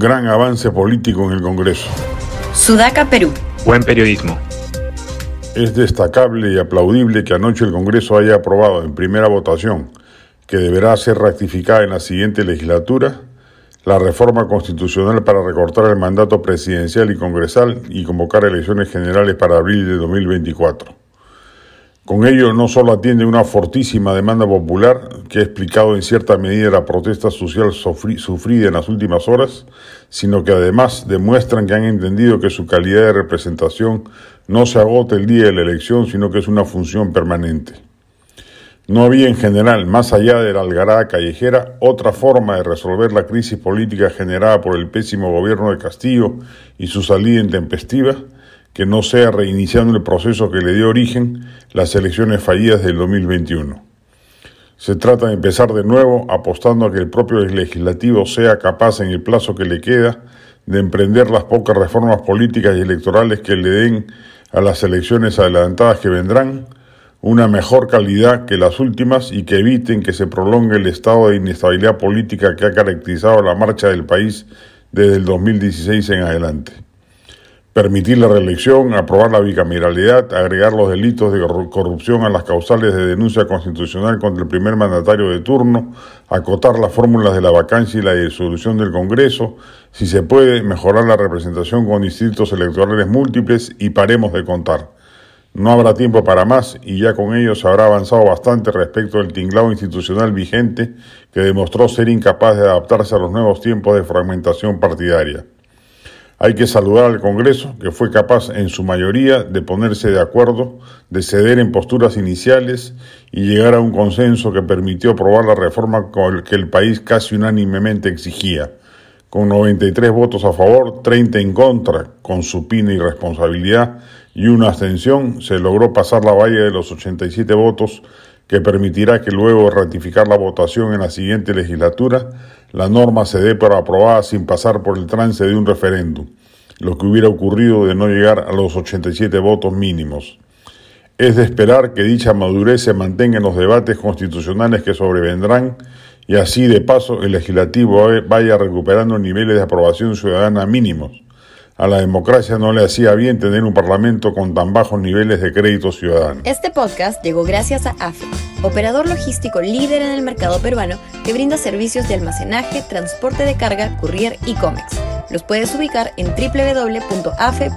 Gran avance político en el Congreso. Sudaca, Perú. Buen periodismo. Es destacable y aplaudible que anoche el Congreso haya aprobado en primera votación, que deberá ser ratificada en la siguiente legislatura, la reforma constitucional para recortar el mandato presidencial y congresal y convocar elecciones generales para abril de 2024. Con ello no solo atiende una fortísima demanda popular que ha explicado en cierta medida la protesta social sufrida en las últimas horas, sino que además demuestran que han entendido que su calidad de representación no se agota el día de la elección, sino que es una función permanente. No había en general, más allá de la algarada callejera, otra forma de resolver la crisis política generada por el pésimo gobierno de Castillo y su salida intempestiva, que no sea reiniciando el proceso que le dio origen las elecciones fallidas del 2021. Se trata de empezar de nuevo apostando a que el propio legislativo sea capaz en el plazo que le queda de emprender las pocas reformas políticas y electorales que le den a las elecciones adelantadas que vendrán una mejor calidad que las últimas y que eviten que se prolongue el estado de inestabilidad política que ha caracterizado la marcha del país desde el 2016 en adelante permitir la reelección, aprobar la bicameralidad, agregar los delitos de corrupción a las causales de denuncia constitucional contra el primer mandatario de turno, acotar las fórmulas de la vacancia y la disolución del Congreso, si se puede, mejorar la representación con distritos electorales múltiples y paremos de contar. No habrá tiempo para más y ya con ello se habrá avanzado bastante respecto del tinglado institucional vigente que demostró ser incapaz de adaptarse a los nuevos tiempos de fragmentación partidaria. Hay que saludar al Congreso, que fue capaz en su mayoría de ponerse de acuerdo, de ceder en posturas iniciales y llegar a un consenso que permitió aprobar la reforma que el país casi unánimemente exigía. Con 93 votos a favor, 30 en contra, con supina irresponsabilidad y una abstención, se logró pasar la valla de los 87 votos que permitirá que luego ratificar la votación en la siguiente legislatura, la norma se dé por aprobada sin pasar por el trance de un referéndum, lo que hubiera ocurrido de no llegar a los 87 votos mínimos. Es de esperar que dicha madurez se mantenga en los debates constitucionales que sobrevendrán y así de paso el legislativo vaya recuperando niveles de aprobación ciudadana mínimos a la democracia no le hacía bien tener un parlamento con tan bajos niveles de crédito ciudadano. Este podcast llegó gracias a AFE, operador logístico líder en el mercado peruano que brinda servicios de almacenaje, transporte de carga, courier y cómics. Los puedes ubicar en www.afe.pe.